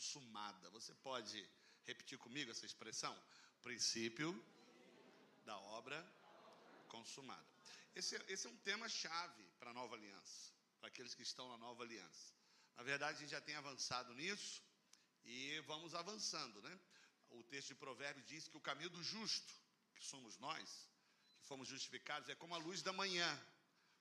consumada. Você pode repetir comigo essa expressão? Princípio da obra consumada. Esse, esse é um tema chave para a nova aliança, para aqueles que estão na nova aliança. Na verdade, a gente já tem avançado nisso e vamos avançando, né? O texto de Provérbios diz que o caminho do justo, que somos nós, que fomos justificados, é como a luz da manhã.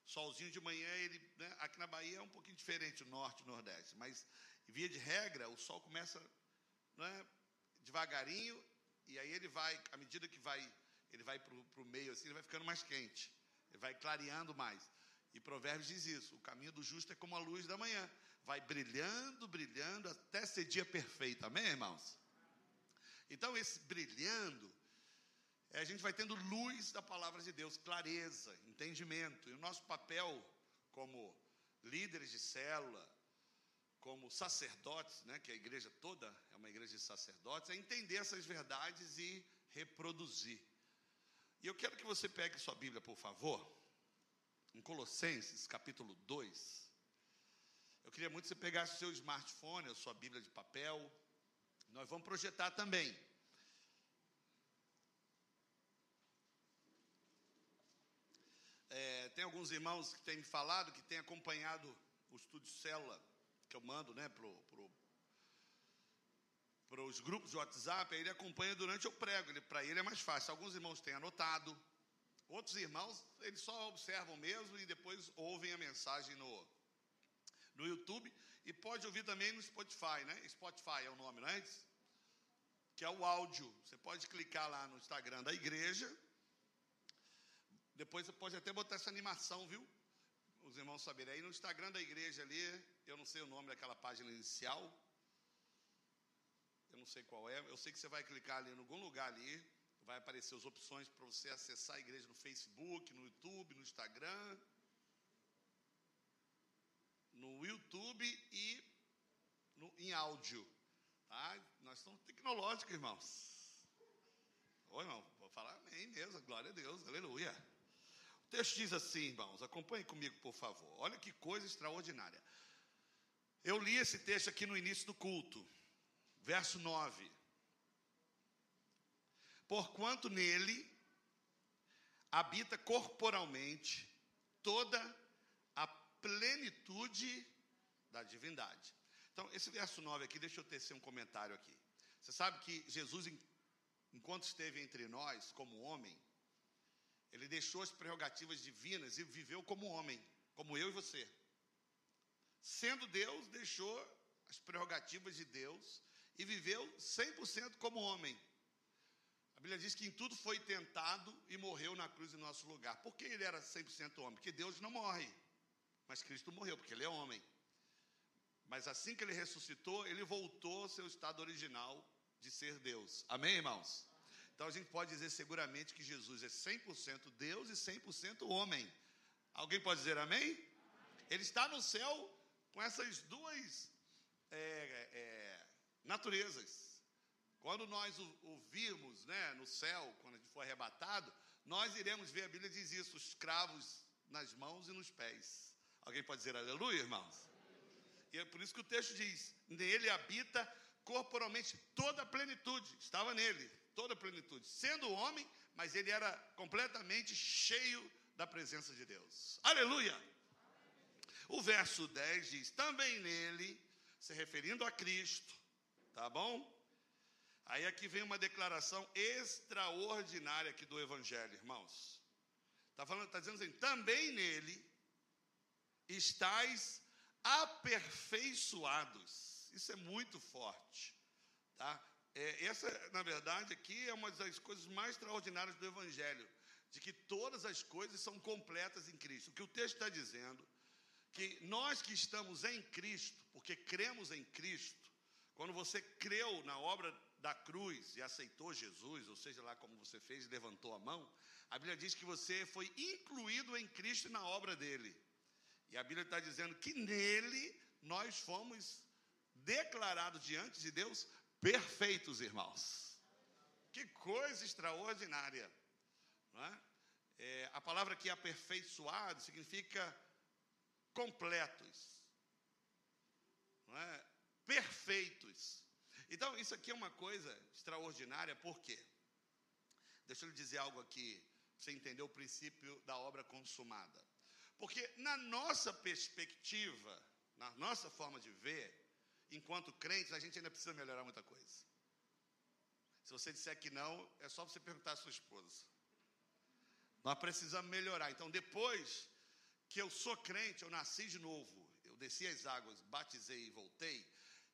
Solzinho de manhã, ele, né, aqui na Bahia é um pouquinho diferente, o norte e nordeste, mas via de regra, o sol começa né, devagarinho e aí ele vai, à medida que vai, ele vai para o meio assim, ele vai ficando mais quente, ele vai clareando mais. E Provérbios diz isso: o caminho do justo é como a luz da manhã, vai brilhando, brilhando até ser dia perfeito. Amém, irmãos? Então, esse brilhando, a gente vai tendo luz da palavra de Deus, clareza, entendimento. E o nosso papel como líderes de célula, como sacerdotes, né, que a igreja toda é uma igreja de sacerdotes, é entender essas verdades e reproduzir. E eu quero que você pegue sua Bíblia, por favor, em Colossenses, capítulo 2. Eu queria muito que você pegasse o seu smartphone, a sua Bíblia de papel. Nós vamos projetar também. É, tem alguns irmãos que têm me falado, que têm acompanhado o estúdio Célula, que eu mando né, para pro, pro os grupos de WhatsApp, aí ele acompanha durante o prego, para ele é mais fácil. Alguns irmãos têm anotado, outros irmãos, eles só observam mesmo e depois ouvem a mensagem no, no YouTube e pode ouvir também no Spotify, né? Spotify é o nome, não é? Que é o áudio. Você pode clicar lá no Instagram da igreja. Depois você pode até botar essa animação, viu? Os irmãos saberem. Aí no Instagram da igreja ali, eu não sei o nome daquela página inicial. Eu não sei qual é. Eu sei que você vai clicar ali em algum lugar ali. Vai aparecer as opções para você acessar a igreja no Facebook, no YouTube, no Instagram no YouTube e no, em áudio. Tá? Nós somos tecnológicos, irmãos. Oi, irmão, vou falar amém mesmo, glória a Deus, aleluia. O texto diz assim, irmãos, acompanhe comigo, por favor. Olha que coisa extraordinária. Eu li esse texto aqui no início do culto, verso 9. Porquanto nele habita corporalmente toda a plenitude da divindade. Então, esse verso 9 aqui, deixa eu tecer um comentário aqui. Você sabe que Jesus, enquanto esteve entre nós como homem, ele deixou as prerrogativas divinas e viveu como homem, como eu e você. Sendo Deus, deixou as prerrogativas de Deus e viveu 100% como homem. A Bíblia diz que em tudo foi tentado e morreu na cruz em nosso lugar. Por que ele era 100% homem? Porque Deus não morre. Mas Cristo morreu, porque ele é homem. Mas assim que ele ressuscitou, ele voltou ao seu estado original de ser Deus. Amém, irmãos? Então a gente pode dizer seguramente que Jesus é 100% Deus e 100% homem. Alguém pode dizer amém? Ele está no céu com essas duas é, é, naturezas. Quando nós o, o virmos né, no céu, quando a gente for arrebatado, nós iremos ver, a Bíblia diz isso, os cravos nas mãos e nos pés. Alguém pode dizer aleluia, irmãos? E é por isso que o texto diz: nele habita corporalmente toda a plenitude, estava nele, toda a plenitude, sendo homem, mas ele era completamente cheio da presença de Deus. Aleluia! O verso 10 diz: também nele, se referindo a Cristo, tá bom? Aí aqui vem uma declaração extraordinária aqui do Evangelho, irmãos. Está falando, está dizendo assim, também nele estáis aperfeiçoados. Isso é muito forte, tá? É, essa, na verdade, aqui é uma das coisas mais extraordinárias do Evangelho, de que todas as coisas são completas em Cristo. O que o texto está dizendo, que nós que estamos em Cristo, porque cremos em Cristo, quando você creu na obra da cruz e aceitou Jesus, ou seja lá como você fez, levantou a mão, a Bíblia diz que você foi incluído em Cristo na obra dele. E a Bíblia está dizendo que nele nós fomos declarados diante de Deus perfeitos, irmãos. Que coisa extraordinária. Não é? É, a palavra aqui aperfeiçoado significa completos, não é? perfeitos. Então, isso aqui é uma coisa extraordinária, por quê? Deixa eu lhe dizer algo aqui, para você entender o princípio da obra consumada. Porque na nossa perspectiva, na nossa forma de ver, enquanto crentes, a gente ainda precisa melhorar muita coisa. Se você disser que não, é só você perguntar à sua esposa. Nós precisamos melhorar. Então, depois que eu sou crente, eu nasci de novo, eu desci as águas, batizei e voltei,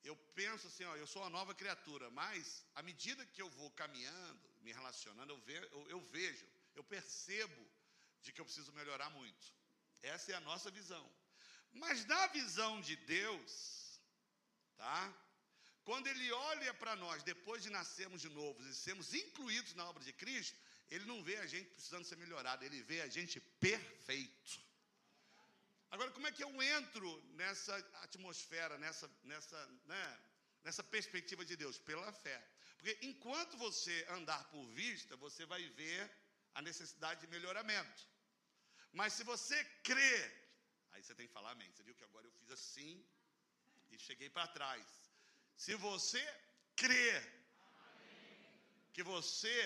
eu penso assim, ó, eu sou uma nova criatura, mas à medida que eu vou caminhando, me relacionando, eu, ve, eu, eu vejo, eu percebo de que eu preciso melhorar muito. Essa é a nossa visão. Mas na visão de Deus, tá? Quando Ele olha para nós, depois de nascermos de novo e sermos incluídos na obra de Cristo, Ele não vê a gente precisando ser melhorado, Ele vê a gente perfeito. Agora, como é que eu entro nessa atmosfera, nessa, nessa, né, nessa perspectiva de Deus? Pela fé. Porque enquanto você andar por vista, você vai ver a necessidade de melhoramento. Mas se você crê, aí você tem que falar amém. Você viu que agora eu fiz assim e cheguei para trás. Se você crê que você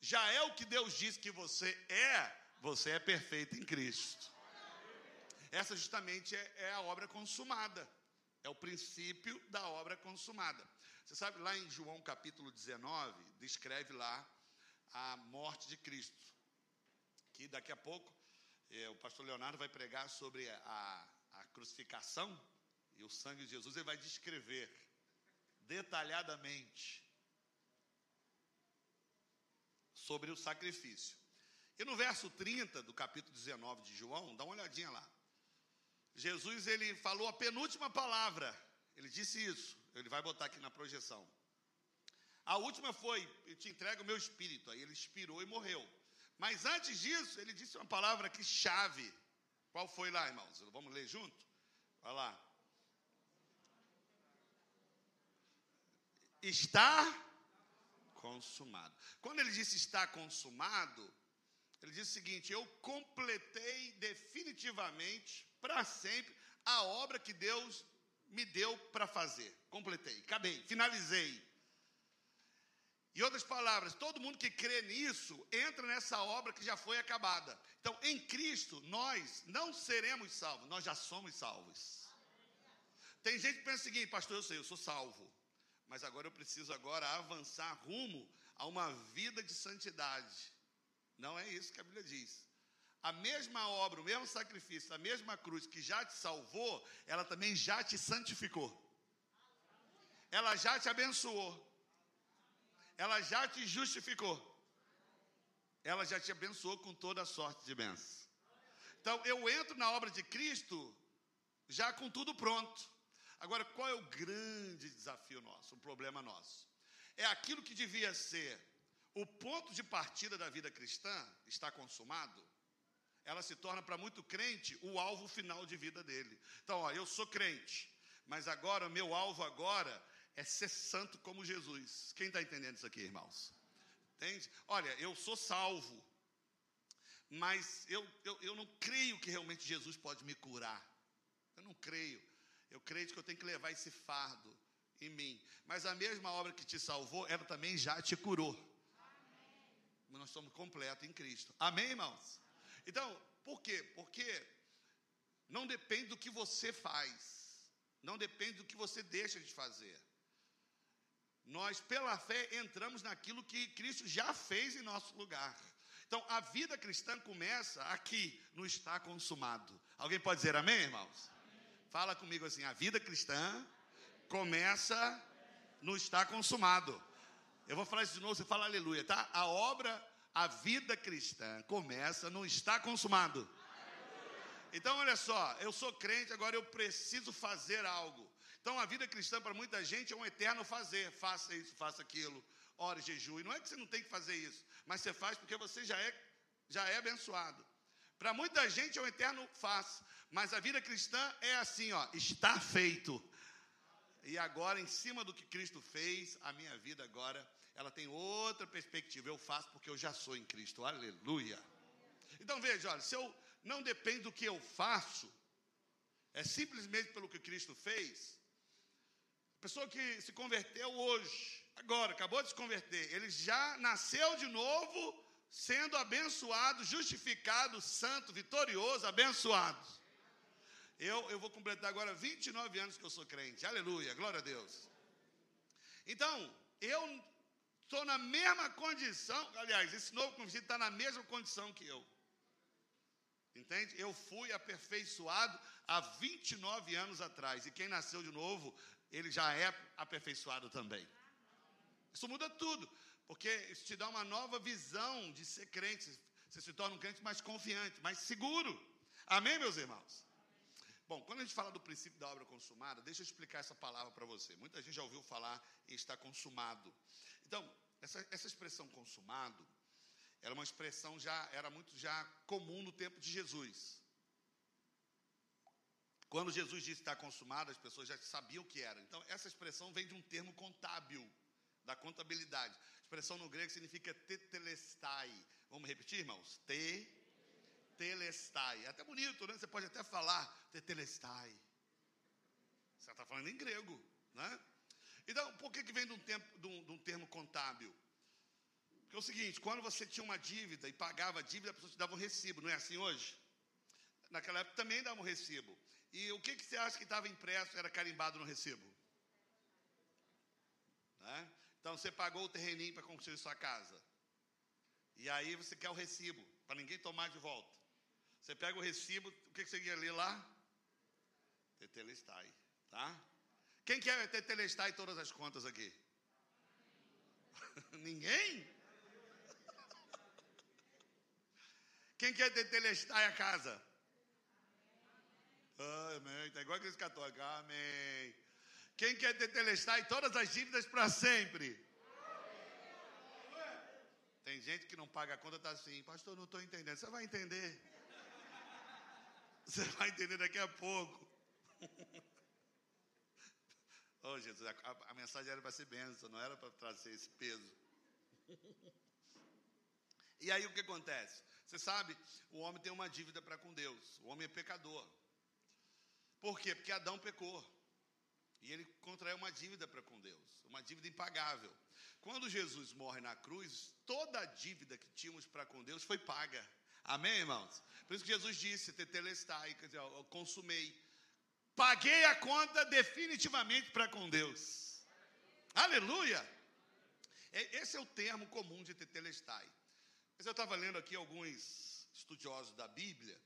já é o que Deus diz que você é, você é perfeito em Cristo. Essa justamente é, é a obra consumada. É o princípio da obra consumada. Você sabe, lá em João capítulo 19, descreve lá a morte de Cristo. Que daqui a pouco é, o pastor Leonardo vai pregar sobre a, a crucificação e o sangue de Jesus. Ele vai descrever detalhadamente sobre o sacrifício. E no verso 30 do capítulo 19 de João, dá uma olhadinha lá. Jesus ele falou a penúltima palavra. Ele disse isso. Ele vai botar aqui na projeção. A última foi: Eu te entrego o meu espírito. Aí ele expirou e morreu. Mas antes disso, ele disse uma palavra que chave. Qual foi lá, irmãos? Vamos ler junto? Vai lá. Está consumado. Quando ele disse está consumado, ele disse o seguinte: Eu completei definitivamente para sempre a obra que Deus me deu para fazer. Completei, acabei, finalizei. Em outras palavras, todo mundo que crê nisso entra nessa obra que já foi acabada. Então, em Cristo, nós não seremos salvos, nós já somos salvos. Tem gente que pensa o seguinte, pastor, eu sei, eu sou salvo, mas agora eu preciso agora avançar rumo a uma vida de santidade. Não é isso que a Bíblia diz a mesma obra, o mesmo sacrifício, a mesma cruz que já te salvou, ela também já te santificou. Ela já te abençoou. Ela já te justificou. Ela já te abençoou com toda a sorte de bênçãos. Então eu entro na obra de Cristo já com tudo pronto. Agora, qual é o grande desafio nosso, o problema nosso? É aquilo que devia ser o ponto de partida da vida cristã, está consumado, ela se torna para muito crente o alvo final de vida dele. Então, ó, eu sou crente, mas agora, meu alvo agora é ser santo como Jesus. Quem está entendendo isso aqui, irmãos? Entende? Olha, eu sou salvo, mas eu, eu, eu não creio que realmente Jesus pode me curar. Eu não creio. Eu creio que eu tenho que levar esse fardo em mim. Mas a mesma obra que te salvou, ela também já te curou. Amém. Nós somos completos em Cristo. Amém, irmãos? Então, por quê? Porque não depende do que você faz, não depende do que você deixa de fazer. Nós, pela fé, entramos naquilo que Cristo já fez em nosso lugar. Então, a vida cristã começa aqui, no está consumado. Alguém pode dizer amém, irmãos? Amém. Fala comigo assim: a vida cristã começa no está consumado. Eu vou falar isso de novo, você fala aleluia, tá? A obra a vida cristã começa, não está consumado. Então, olha só, eu sou crente, agora eu preciso fazer algo. Então, a vida cristã para muita gente é um eterno fazer. Faça isso, faça aquilo, ore, jejue. Não é que você não tem que fazer isso, mas você faz porque você já é, já é abençoado. Para muita gente é um eterno faz, mas a vida cristã é assim, ó, está feito. E agora, em cima do que Cristo fez, a minha vida agora ela tem outra perspectiva. Eu faço porque eu já sou em Cristo. Aleluia. Então veja, olha, se eu não depende do que eu faço, é simplesmente pelo que Cristo fez. pessoa que se converteu hoje, agora, acabou de se converter, ele já nasceu de novo, sendo abençoado, justificado, santo, vitorioso, abençoado. Eu, eu vou completar agora 29 anos que eu sou crente, aleluia, glória a Deus. Então, eu estou na mesma condição, aliás, esse novo convertido está na mesma condição que eu. Entende? Eu fui aperfeiçoado há 29 anos atrás. E quem nasceu de novo, ele já é aperfeiçoado também. Isso muda tudo, porque isso te dá uma nova visão de ser crente. Você se torna um crente mais confiante, mais seguro. Amém, meus irmãos? Bom, quando a gente fala do princípio da obra consumada, deixa eu explicar essa palavra para você. Muita gente já ouviu falar em estar consumado. Então, essa, essa expressão consumado era uma expressão já, era muito já comum no tempo de Jesus. Quando Jesus disse está consumado, as pessoas já sabiam o que era. Então, essa expressão vem de um termo contábil, da contabilidade. Expressão no grego significa tetelestai. Vamos repetir, irmãos? Te, telestai. É até bonito, né? Você pode até falar tetelestai. Você está falando em grego, né? Então, por que, que vem de um, tempo, de, um, de um termo contábil? Porque é o seguinte, quando você tinha uma dívida e pagava a dívida, a pessoa te dava um recibo, não é assim hoje? Naquela época também dava um recibo. E o que, que você acha que estava impresso era carimbado no recibo? Né? Então você pagou o terreninho para construir sua casa. E aí você quer o recibo, para ninguém tomar de volta. Você pega o recibo, o que, você ia ler lá? Tetelestai, tá? Quem quer tetelestai todas as contas aqui? Ninguém? Quem quer tetelestai a casa? Amém. Está igual a igreja católica. Amém. Quem quer tetelestar e todas as dívidas para sempre? Tem gente que não paga a conta, está assim, pastor, não estou entendendo. Você vai entender. Você vai entender daqui a pouco. oh, Jesus, a, a mensagem era para ser bênção, não era para trazer esse peso. e aí o que acontece? Você sabe, o homem tem uma dívida para com Deus. O homem é pecador. Por quê? Porque Adão pecou. E ele contraiu uma dívida para com Deus, uma dívida impagável. Quando Jesus morre na cruz, toda a dívida que tínhamos para com Deus foi paga. Amém, irmãos? Por isso que Jesus disse, tetelestai, quer dizer, eu consumei. Paguei a conta definitivamente para com Deus. Aleluia! Esse é o termo comum de tetelestai. Mas eu estava lendo aqui alguns estudiosos da Bíblia,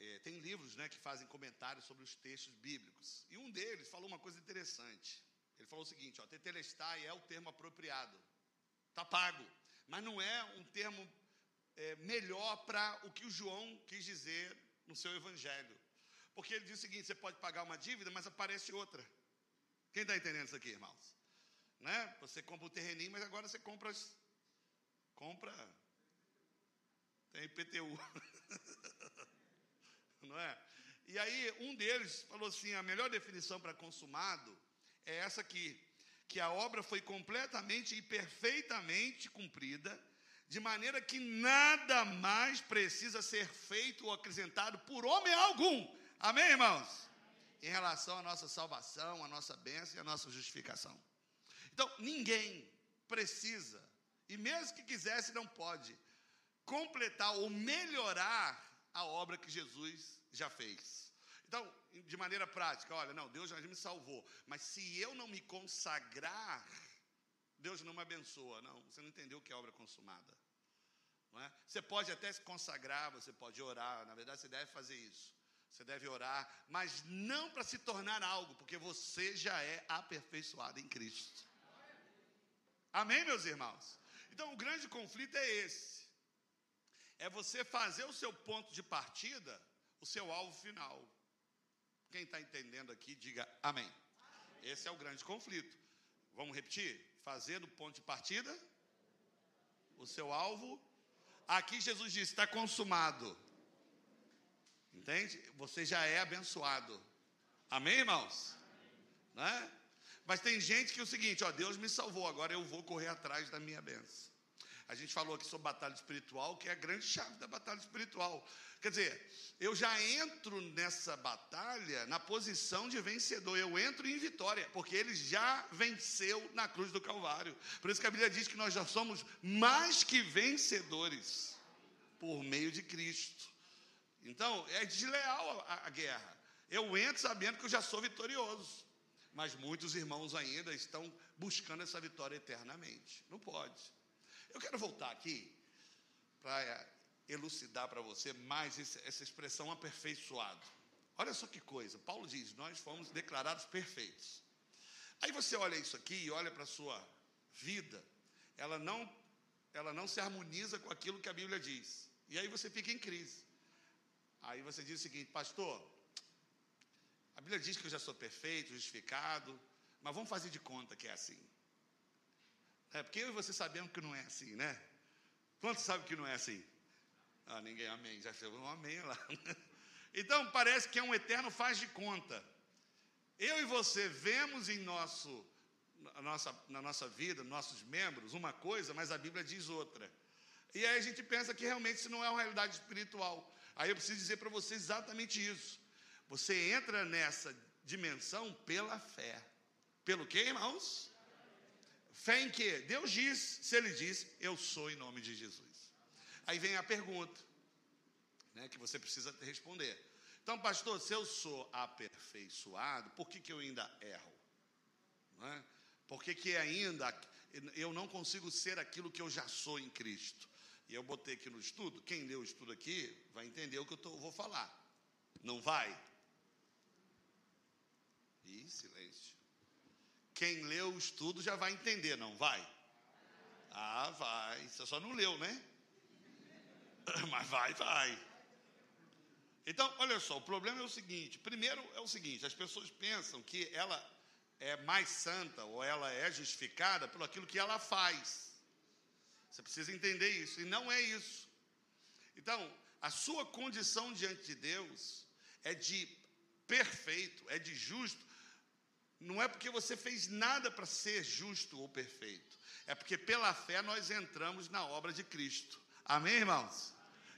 é, tem livros né, que fazem comentários sobre os textos bíblicos. E um deles falou uma coisa interessante. Ele falou o seguinte: ó, tetelestai é o termo apropriado. Está pago. Mas não é um termo é, melhor para o que o João quis dizer no seu evangelho. Porque ele diz o seguinte: você pode pagar uma dívida, mas aparece outra. Quem está entendendo isso aqui, irmãos? Né? Você compra o terreninho, mas agora você compra. Compra. Tem IPTU. não é? E aí um deles falou assim: a melhor definição para consumado é essa aqui, que a obra foi completamente e perfeitamente cumprida, de maneira que nada mais precisa ser feito ou acrescentado por homem algum. Amém, irmãos? Em relação à nossa salvação, à nossa bênção e à nossa justificação. Então, ninguém precisa, e mesmo que quisesse, não pode, completar ou melhorar a obra que Jesus já fez. Então, de maneira prática, olha, não, Deus já me salvou, mas se eu não me consagrar, Deus não me abençoa. Não, você não entendeu o que é obra consumada. Não é? Você pode até se consagrar, você pode orar, na verdade você deve fazer isso. Você deve orar, mas não para se tornar algo, porque você já é aperfeiçoado em Cristo. Amém, meus irmãos? Então, o grande conflito é esse: é você fazer o seu ponto de partida o seu alvo final. Quem está entendendo aqui, diga amém. amém. Esse é o grande conflito. Vamos repetir? Fazer do ponto de partida o seu alvo. Aqui Jesus diz: está consumado. Entende? Você já é abençoado. Amém, irmãos? Amém. Né? Mas tem gente que é o seguinte: ó, Deus me salvou, agora eu vou correr atrás da minha bênção. A gente falou aqui sobre batalha espiritual, que é a grande chave da batalha espiritual. Quer dizer, eu já entro nessa batalha na posição de vencedor, eu entro em vitória, porque ele já venceu na cruz do Calvário. Por isso que a Bíblia diz que nós já somos mais que vencedores por meio de Cristo. Então, é desleal a, a guerra. Eu entro sabendo que eu já sou vitorioso. Mas muitos irmãos ainda estão buscando essa vitória eternamente. Não pode. Eu quero voltar aqui para elucidar para você mais essa expressão aperfeiçoado. Olha só que coisa. Paulo diz: Nós fomos declarados perfeitos. Aí você olha isso aqui e olha para a sua vida, ela não, ela não se harmoniza com aquilo que a Bíblia diz. E aí você fica em crise. Aí você diz o seguinte, pastor, a Bíblia diz que eu já sou perfeito, justificado, mas vamos fazer de conta que é assim. É porque eu e você sabemos que não é assim, né? Quantos sabem que não é assim? Ah, ninguém, amém. Já chegou um amém lá. Então parece que é um eterno faz de conta. Eu e você vemos em nosso, na, nossa, na nossa vida, nossos membros, uma coisa, mas a Bíblia diz outra. E aí a gente pensa que realmente isso não é uma realidade espiritual. Aí eu preciso dizer para você exatamente isso. Você entra nessa dimensão pela fé. Pelo que, irmãos? Fé em quê? Deus diz, se Ele diz, eu sou em nome de Jesus. Aí vem a pergunta, né, que você precisa responder. Então, pastor, se eu sou aperfeiçoado, por que, que eu ainda erro? Não é? Por que, que ainda eu não consigo ser aquilo que eu já sou em Cristo? E eu botei aqui no estudo, quem leu o estudo aqui vai entender o que eu tô, vou falar. Não vai? Ih, silêncio. Quem leu o estudo já vai entender, não vai? Ah, vai. Você só não leu, né? Mas vai, vai. Então, olha só, o problema é o seguinte: primeiro é o seguinte, as pessoas pensam que ela é mais santa ou ela é justificada pelo aquilo que ela faz. Você precisa entender isso, e não é isso. Então, a sua condição diante de Deus é de perfeito, é de justo. Não é porque você fez nada para ser justo ou perfeito, é porque pela fé nós entramos na obra de Cristo. Amém, irmãos?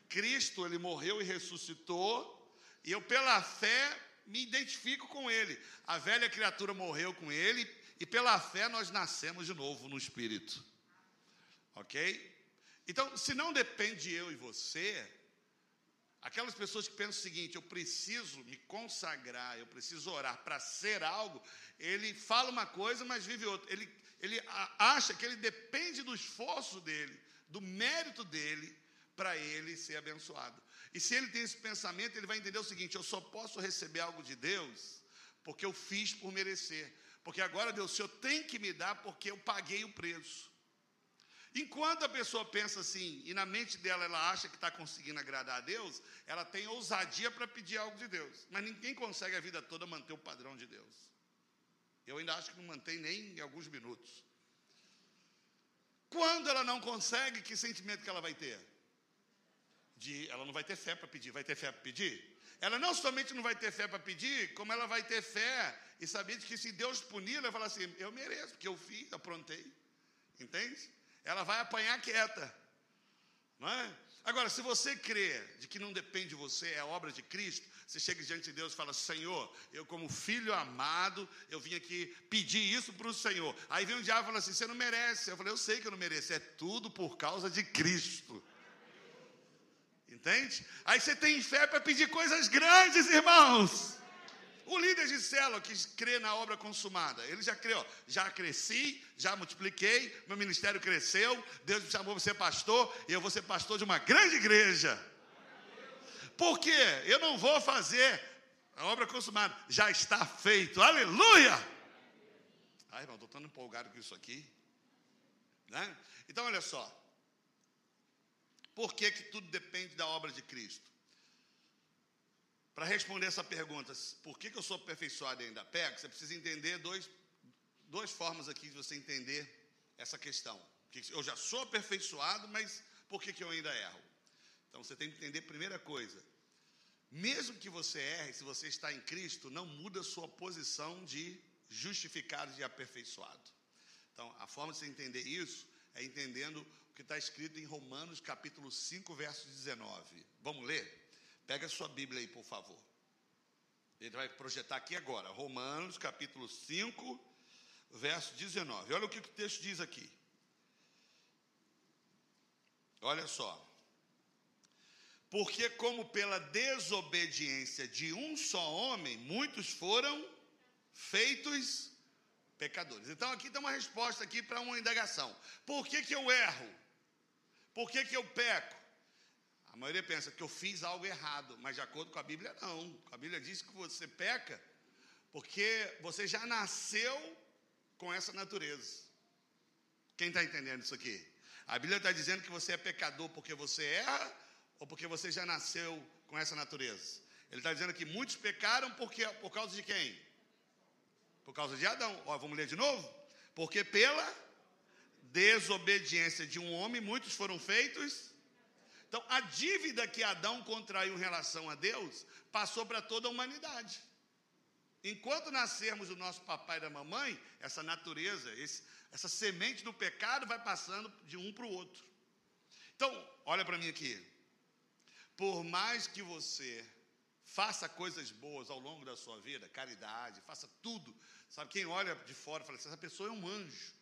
Cristo, ele morreu e ressuscitou, e eu pela fé me identifico com ele. A velha criatura morreu com ele, e pela fé nós nascemos de novo no Espírito. Ok? Então, se não depende de eu e você, aquelas pessoas que pensam o seguinte: eu preciso me consagrar, eu preciso orar para ser algo, ele fala uma coisa, mas vive outra. Ele, ele acha que ele depende do esforço dele, do mérito dele, para ele ser abençoado. E se ele tem esse pensamento, ele vai entender o seguinte: eu só posso receber algo de Deus porque eu fiz por merecer. Porque agora Deus, o Senhor tem que me dar porque eu paguei o preço. Enquanto a pessoa pensa assim, e na mente dela ela acha que está conseguindo agradar a Deus, ela tem ousadia para pedir algo de Deus. Mas ninguém consegue a vida toda manter o padrão de Deus. Eu ainda acho que não mantém nem em alguns minutos. Quando ela não consegue, que sentimento que ela vai ter? De, ela não vai ter fé para pedir, vai ter fé para pedir? Ela não somente não vai ter fé para pedir, como ela vai ter fé e saber que se Deus punir, ela vai falar assim: eu mereço, porque eu fiz, aprontei. Entende? Ela vai apanhar quieta. Não é? Agora, se você crê de que não depende de você, é obra de Cristo, você chega diante de Deus e fala: Senhor, eu, como filho amado, eu vim aqui pedir isso para o Senhor. Aí vem um diabo e fala assim: Você não merece. Eu falei: Eu sei que eu não mereço, é tudo por causa de Cristo. Entende? Aí você tem fé para pedir coisas grandes, irmãos. O líder de célula que crê na obra consumada, ele já crê, ó, já cresci, já multipliquei, meu ministério cresceu, Deus me chamou para ser pastor, e eu vou ser pastor de uma grande igreja. Por quê? Eu não vou fazer a obra consumada, já está feito, aleluia! Ai, irmão, estou tão empolgado com isso aqui. Né? Então, olha só. Por que, que tudo depende da obra de Cristo? Para responder essa pergunta, por que, que eu sou aperfeiçoado e ainda pego, você precisa entender dois, duas formas aqui de você entender essa questão. Eu já sou aperfeiçoado, mas por que, que eu ainda erro? Então você tem que entender primeira coisa. Mesmo que você erre, se você está em Cristo, não muda a sua posição de justificado e aperfeiçoado. Então, a forma de você entender isso é entendendo o que está escrito em Romanos capítulo 5, verso 19. Vamos ler? Pega sua Bíblia aí, por favor. Ele vai projetar aqui agora. Romanos capítulo 5, verso 19. Olha o que o texto diz aqui. Olha só. Porque, como pela desobediência de um só homem, muitos foram feitos pecadores. Então, aqui tem uma resposta aqui para uma indagação. Por que, que eu erro? Por que, que eu peco? Maioria pensa que eu fiz algo errado, mas de acordo com a Bíblia, não. A Bíblia diz que você peca porque você já nasceu com essa natureza. Quem está entendendo isso aqui? A Bíblia está dizendo que você é pecador porque você erra ou porque você já nasceu com essa natureza? Ele está dizendo que muitos pecaram porque, por causa de quem? Por causa de Adão. Ó, vamos ler de novo? Porque pela desobediência de um homem, muitos foram feitos. Então, a dívida que Adão contraiu em relação a Deus passou para toda a humanidade. Enquanto nascermos do nosso papai e da mamãe, essa natureza, esse, essa semente do pecado vai passando de um para o outro. Então, olha para mim aqui. Por mais que você faça coisas boas ao longo da sua vida, caridade, faça tudo. Sabe, quem olha de fora fala assim, essa pessoa é um anjo.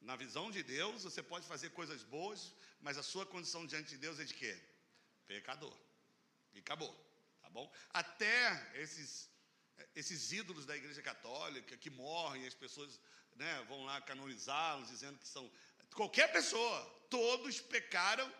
Na visão de Deus, você pode fazer coisas boas, mas a sua condição diante de Deus é de quê? Pecador. E acabou, tá bom? Até esses esses ídolos da Igreja Católica que morrem, as pessoas né, vão lá canonizá-los, dizendo que são. Qualquer pessoa, todos pecaram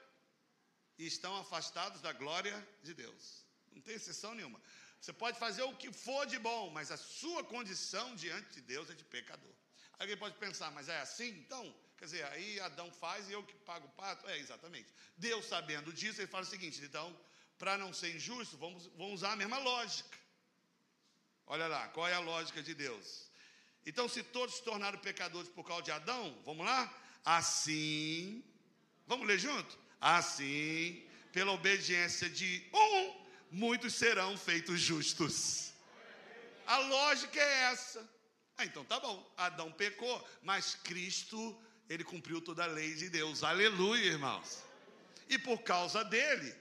e estão afastados da glória de Deus. Não tem exceção nenhuma. Você pode fazer o que for de bom, mas a sua condição diante de Deus é de pecador. Alguém pode pensar, mas é assim? Então, quer dizer, aí Adão faz e eu que pago o pato? É, exatamente. Deus, sabendo disso, ele fala o seguinte: então, para não ser injusto, vamos, vamos usar a mesma lógica. Olha lá, qual é a lógica de Deus? Então, se todos se tornaram pecadores por causa de Adão, vamos lá? Assim, vamos ler junto? Assim, pela obediência de um, muitos serão feitos justos. A lógica é essa. Ah, então tá bom. Adão pecou, mas Cristo, ele cumpriu toda a lei de Deus. Aleluia, irmãos. E por causa dele,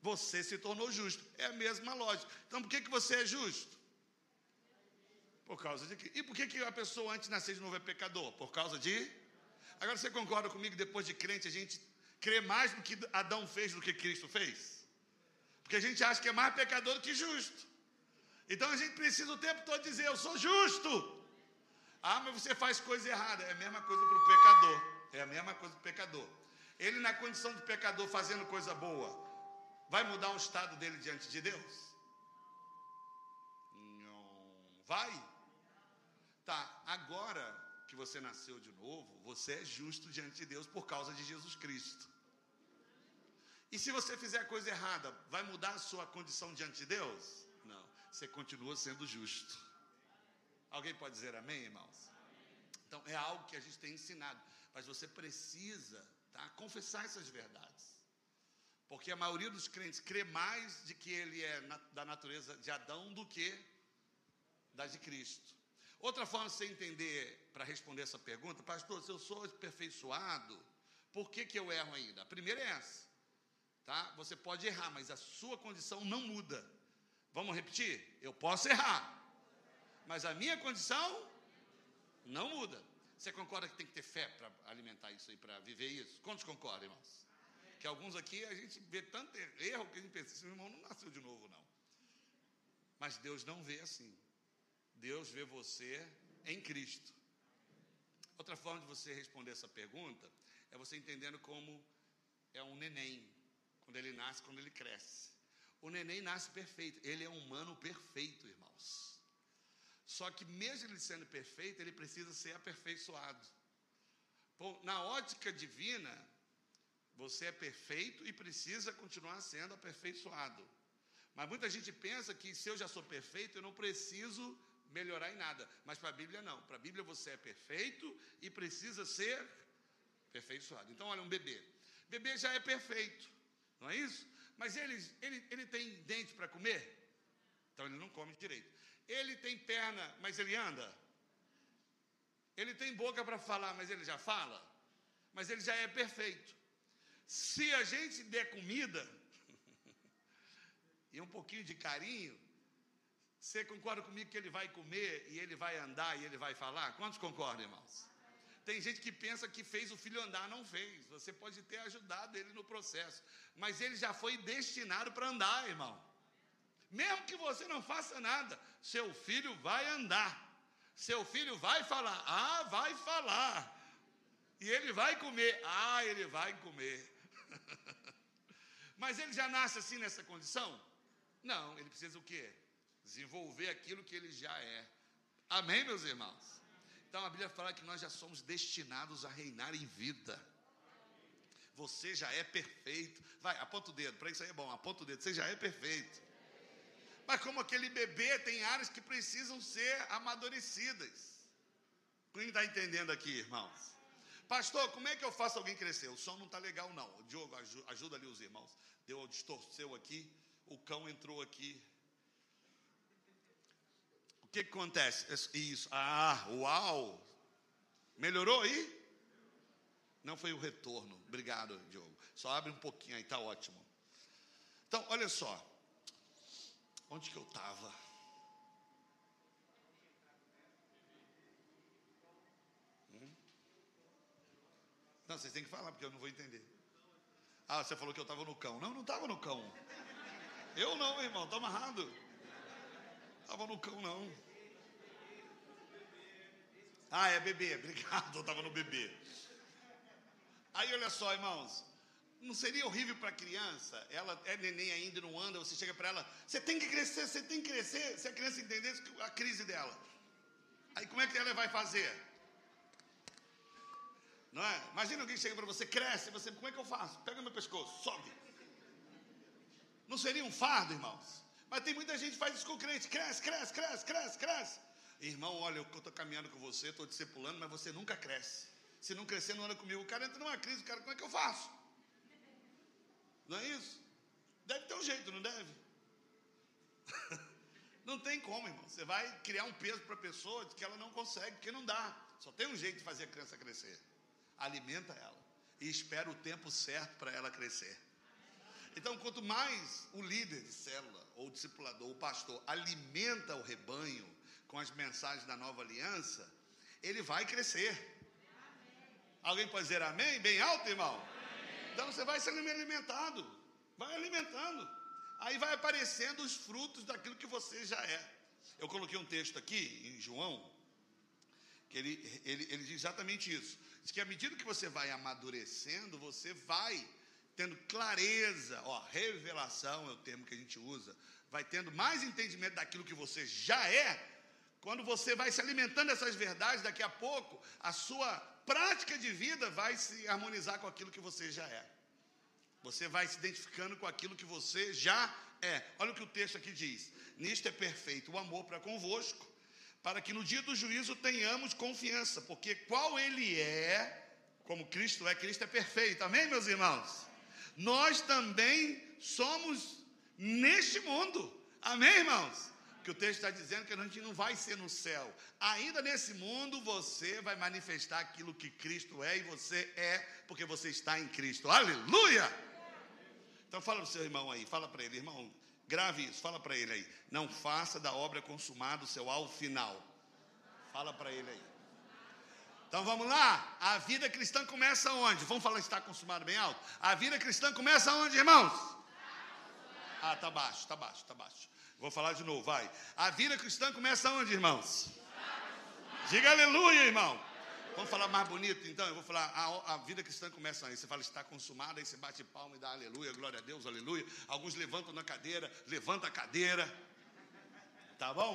você se tornou justo. É a mesma lógica. Então, por que, que você é justo? Por causa de quê? E por que, que a pessoa antes de nascer de novo é pecador? Por causa de. Agora você concorda comigo, depois de crente, a gente crê mais no que Adão fez do que Cristo fez? Porque a gente acha que é mais pecador do que justo. Então a gente precisa o tempo todo dizer: Eu sou justo. Ah, mas você faz coisa errada. É a mesma coisa para o pecador. É a mesma coisa para o pecador. Ele, na condição de pecador, fazendo coisa boa, vai mudar o estado dele diante de Deus? Não vai. Tá, agora que você nasceu de novo, você é justo diante de Deus por causa de Jesus Cristo. E se você fizer coisa errada, vai mudar a sua condição diante de Deus? Não, você continua sendo justo. Alguém pode dizer amém, irmãos? Então, é algo que a gente tem ensinado, mas você precisa tá, confessar essas verdades. Porque a maioria dos crentes crê mais de que ele é da natureza de Adão do que da de Cristo. Outra forma de você entender, para responder essa pergunta, pastor, se eu sou aperfeiçoado, por que, que eu erro ainda? A primeira é essa, tá? Você pode errar, mas a sua condição não muda. Vamos repetir? Eu posso errar, mas a minha condição não muda. Você concorda que tem que ter fé para alimentar isso aí, para viver isso? Quantos concordam, irmãos? Que alguns aqui a gente vê tanto erro que a gente pensa, esse irmão não nasceu de novo, não. Mas Deus não vê assim. Deus vê você em Cristo. Outra forma de você responder essa pergunta é você entendendo como é um neném, quando ele nasce, quando ele cresce. O neném nasce perfeito, ele é um humano perfeito, irmãos. Só que mesmo ele sendo perfeito, ele precisa ser aperfeiçoado. Bom, na ótica divina, você é perfeito e precisa continuar sendo aperfeiçoado. Mas muita gente pensa que se eu já sou perfeito, eu não preciso melhorar em nada. Mas para a Bíblia não. Para a Bíblia você é perfeito e precisa ser perfeiçoado. Então, olha, um bebê. Bebê já é perfeito, não é isso? Mas ele, ele, ele tem dente para comer? Então ele não come direito. Ele tem perna, mas ele anda? Ele tem boca para falar, mas ele já fala? mas ele já é perfeito. Se a gente der comida e um pouquinho de carinho, você concorda comigo que ele vai comer e ele vai andar e ele vai falar? Quantos concordam, irmãos? Tem gente que pensa que fez o filho andar, não fez. Você pode ter ajudado ele no processo, mas ele já foi destinado para andar, irmão. Mesmo que você não faça nada, seu filho vai andar. Seu filho vai falar, ah, vai falar. E ele vai comer, ah, ele vai comer. Mas ele já nasce assim nessa condição? Não, ele precisa o quê? Desenvolver aquilo que ele já é. Amém, meus irmãos? Então a Bíblia fala que nós já somos destinados a reinar em vida. Você já é perfeito. Vai, aponta o dedo, para isso aí é bom, aponta o dedo, você já é perfeito. Mas como aquele bebê, tem áreas que precisam ser amadurecidas. Quem está entendendo aqui, irmãos? Pastor, como é que eu faço alguém crescer? O som não está legal, não. Diogo, ajuda ali os irmãos. Deu, distorceu aqui, o cão entrou aqui. O que, que acontece? Isso. Ah, uau! Melhorou aí? Não foi o retorno. Obrigado, Diogo. Só abre um pouquinho aí, está ótimo. Então, olha só. Onde que eu estava? Não, vocês têm que falar, porque eu não vou entender. Ah, você falou que eu estava no cão. Não, não estava no cão. Eu não, irmão, está amarrado. Estava no cão, não. Ah, é bebê, obrigado, eu estava no bebê. Aí olha só, irmãos, não seria horrível para a criança? Ela é neném ainda, não anda, você chega para ela, você tem que crescer, você tem que crescer. Se a criança entendesse a crise dela, aí como é que ela vai fazer? Não é? Imagina alguém chega para você, cresce, você, como é que eu faço? Pega meu pescoço, sobe. Não seria um fardo, irmãos? Mas tem muita gente que faz isso com crente, cresce, cresce, cresce, cresce, cresce. Irmão, olha, eu estou caminhando com você, estou discipulando, mas você nunca cresce. Se não crescer, não anda comigo. O cara entra numa crise, o cara, como é que eu faço? Não é isso? Deve ter um jeito, não deve? não tem como, irmão. Você vai criar um peso para a pessoa que ela não consegue, porque não dá. Só tem um jeito de fazer a criança crescer alimenta ela e espera o tempo certo para ela crescer. Então, quanto mais o líder de célula, ou o discipulador, o pastor, alimenta o rebanho com as mensagens da nova aliança, ele vai crescer. Alguém pode dizer amém? Bem alto, irmão? Então você vai sendo alimentado, vai alimentando. Aí vai aparecendo os frutos daquilo que você já é. Eu coloquei um texto aqui em João, que ele, ele, ele diz exatamente isso. Diz que à medida que você vai amadurecendo, você vai tendo clareza, ó, revelação é o termo que a gente usa, vai tendo mais entendimento daquilo que você já é. Quando você vai se alimentando dessas verdades, daqui a pouco a sua prática de vida vai se harmonizar com aquilo que você já é. Você vai se identificando com aquilo que você já é. Olha o que o texto aqui diz: Nisto é perfeito o amor para convosco, para que no dia do juízo tenhamos confiança, porque qual ele é, como Cristo é, Cristo é perfeito. Amém, meus irmãos? Nós também somos neste mundo. Amém, irmãos? Que o texto está dizendo que a gente não vai ser no céu. Ainda nesse mundo você vai manifestar aquilo que Cristo é e você é, porque você está em Cristo. Aleluia! Então fala para o seu irmão aí, fala para ele, irmão, Grave isso, fala para ele aí. Não faça da obra consumada o seu alvo final. Fala para ele aí. Então vamos lá. A vida cristã começa onde? Vamos falar está consumado bem alto? A vida cristã começa onde, irmãos? Ah, tá baixo, tá baixo, tá baixo. Vou falar de novo, vai. A vida cristã começa onde, irmãos? Diga aleluia, irmão. Vamos falar mais bonito, então? Eu vou falar, a, a vida cristã começa aí. Você fala, está consumada, aí você bate palma e dá aleluia, glória a Deus, aleluia. Alguns levantam na cadeira, levanta a cadeira. Tá bom?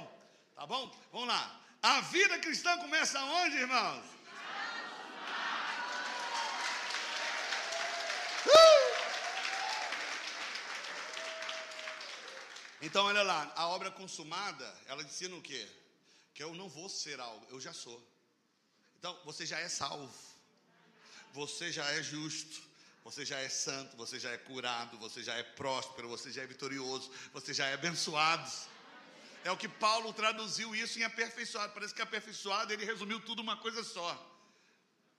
Tá bom? Vamos lá. A vida cristã começa onde, irmãos? Então, olha lá, a obra consumada, ela ensina o quê? Que eu não vou ser algo, eu já sou. Então, você já é salvo. Você já é justo. Você já é santo, você já é curado, você já é próspero, você já é vitorioso, você já é abençoado. É o que Paulo traduziu isso em aperfeiçoado. Parece que aperfeiçoado ele resumiu tudo uma coisa só.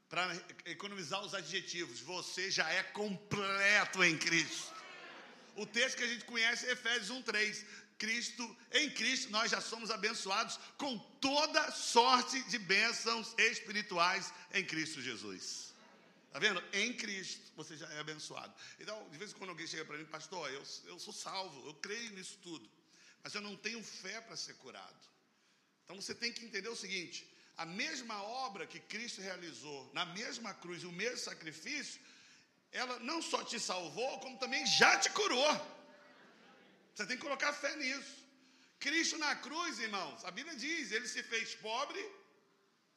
para economizar os adjetivos, você já é completo em Cristo. O texto que a gente conhece é Efésios 1:3. Cristo, em Cristo nós já somos abençoados com toda sorte de bênçãos espirituais em Cristo Jesus. Tá vendo? Em Cristo você já é abençoado. Então, de vez em quando alguém chega para mim, pastor, eu, eu sou salvo, eu creio nisso tudo, mas eu não tenho fé para ser curado. Então você tem que entender o seguinte: a mesma obra que Cristo realizou na mesma cruz, o mesmo sacrifício, ela não só te salvou, como também já te curou. Você tem que colocar fé nisso. Cristo na cruz, irmãos, a Bíblia diz, ele se fez pobre,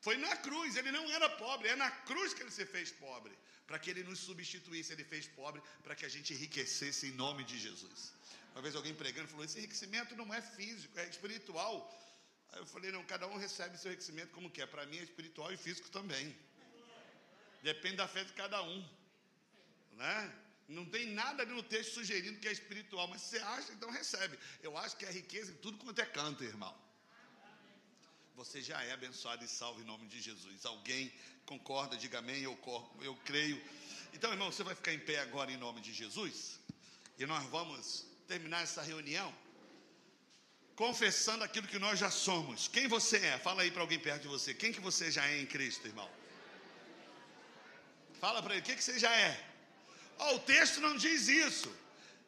foi na cruz, ele não era pobre, é na cruz que ele se fez pobre, para que ele nos substituísse, ele fez pobre para que a gente enriquecesse em nome de Jesus. Uma vez alguém pregando falou: esse enriquecimento não é físico, é espiritual. Aí eu falei: não, cada um recebe seu enriquecimento como quer. Para mim é espiritual e físico também. Depende da fé de cada um. Né? Não tem nada ali no texto sugerindo que é espiritual, mas você acha, então recebe. Eu acho que é riqueza em tudo quanto é canto, irmão. Você já é abençoado e salvo em nome de Jesus. Alguém concorda? Diga amém, eu, eu creio. Então, irmão, você vai ficar em pé agora em nome de Jesus. E nós vamos terminar essa reunião confessando aquilo que nós já somos. Quem você é? Fala aí para alguém perto de você. Quem que você já é em Cristo, irmão? Fala para ele, o que, que você já é? Oh, o texto não diz isso.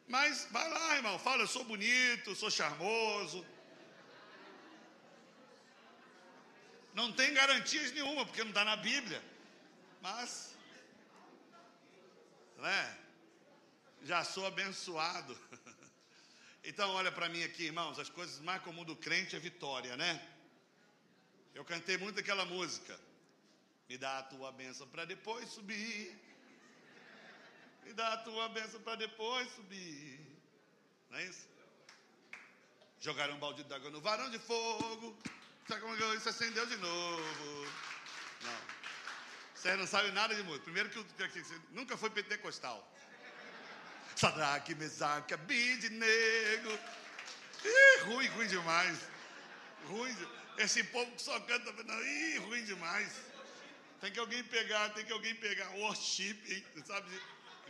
Mas vai lá, irmão, fala, eu sou bonito, sou charmoso. Não tem garantias nenhuma, porque não está na Bíblia. Mas, né? Já sou abençoado. Então, olha para mim aqui, irmãos, as coisas mais comuns do crente é vitória, né? Eu cantei muito aquela música. Me dá a tua bênção para depois subir. Me dá a tua bênção para depois subir. Não é isso? Jogaram um balde d'água no varão de fogo. Como é isso acendeu de novo? Não. Você não sabe nada de música. Primeiro que, que, que nunca foi pentecostal. Sadraque, Mesaque, Abidnego. Ih, ruim, ruim demais. Ruim. Esse povo que só canta, ih, ruim demais. Tem que alguém pegar, tem que alguém pegar worship, sabe?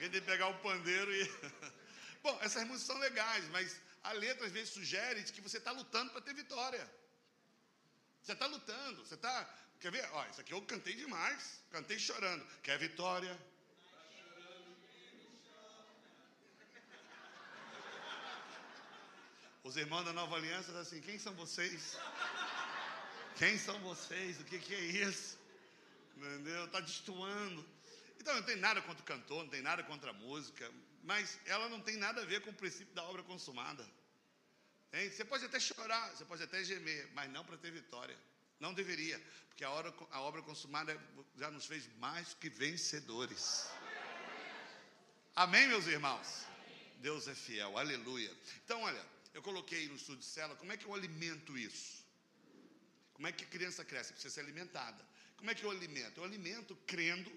Alguém tem que pegar o pandeiro e. Bom, essas músicas são legais, mas a letra às vezes sugere que você está lutando para ter vitória. Você está lutando, você está. Quer ver? Ó, isso aqui eu cantei demais, cantei chorando. Quer vitória? Os irmãos da Nova Aliança assim: quem são vocês? Quem são vocês? O que, que é isso? Entendeu? Está destoando. Então, não tem nada contra o cantor, não tem nada contra a música, mas ela não tem nada a ver com o princípio da obra consumada. Hein? Você pode até chorar, você pode até gemer, mas não para ter vitória. Não deveria, porque a obra, a obra consumada já nos fez mais que vencedores. Amém, meus irmãos? Deus é fiel, aleluia. Então, olha, eu coloquei no estudo de célula, como é que eu alimento isso? Como é que a criança cresce? Precisa ser alimentada. Como é que eu alimento? Eu alimento crendo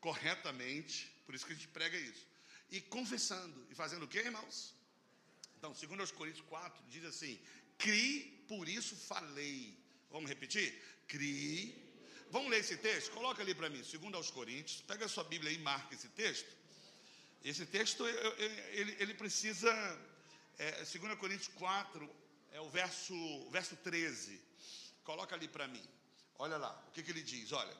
corretamente, por isso que a gente prega isso. E confessando. E fazendo o quê, irmãos? Então, segundo aos Coríntios 4, diz assim: Crie, por isso falei. Vamos repetir? Crie. Vamos ler esse texto? Coloca ali para mim, segundo aos Coríntios. Pega a sua Bíblia e marca esse texto. Esse texto, ele, ele precisa é, 2 Coríntios 4, é o verso, verso 13. Coloca ali para mim. Olha lá, o que, que ele diz? Olha,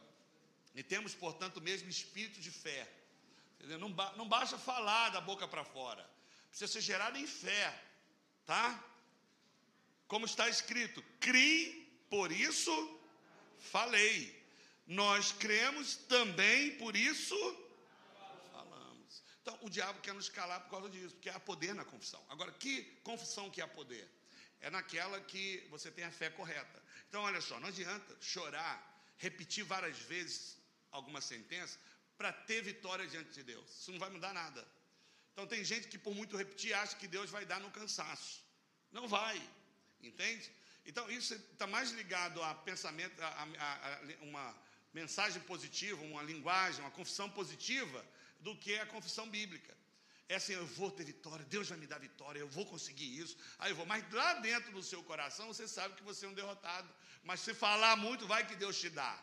e temos, portanto, o mesmo espírito de fé. Não, não basta falar da boca para fora, precisa ser gerado em fé, tá? Como está escrito, crie, por isso falei. Nós cremos também, por isso então, o diabo quer nos calar por causa disso, porque há poder na confissão. Agora, que confissão que há poder? É naquela que você tem a fé correta. Então, olha só, não adianta chorar, repetir várias vezes alguma sentença para ter vitória diante de Deus. Isso não vai mudar nada. Então, tem gente que por muito repetir acha que Deus vai dar no cansaço. Não vai, entende? Então, isso está mais ligado a pensamento, a, a, a uma mensagem positiva, uma linguagem, uma confissão positiva do que a confissão bíblica. É assim, eu vou ter vitória, Deus vai me dar vitória, eu vou conseguir isso, aí eu vou. Mas lá dentro do seu coração você sabe que você é um derrotado. Mas se falar muito, vai que Deus te dá.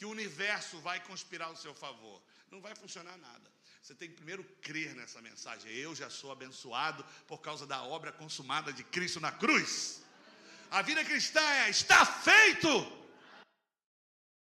Que o universo vai conspirar ao seu favor. Não vai funcionar nada. Você tem que primeiro crer nessa mensagem. Eu já sou abençoado por causa da obra consumada de Cristo na cruz. A vida cristã é: está feito.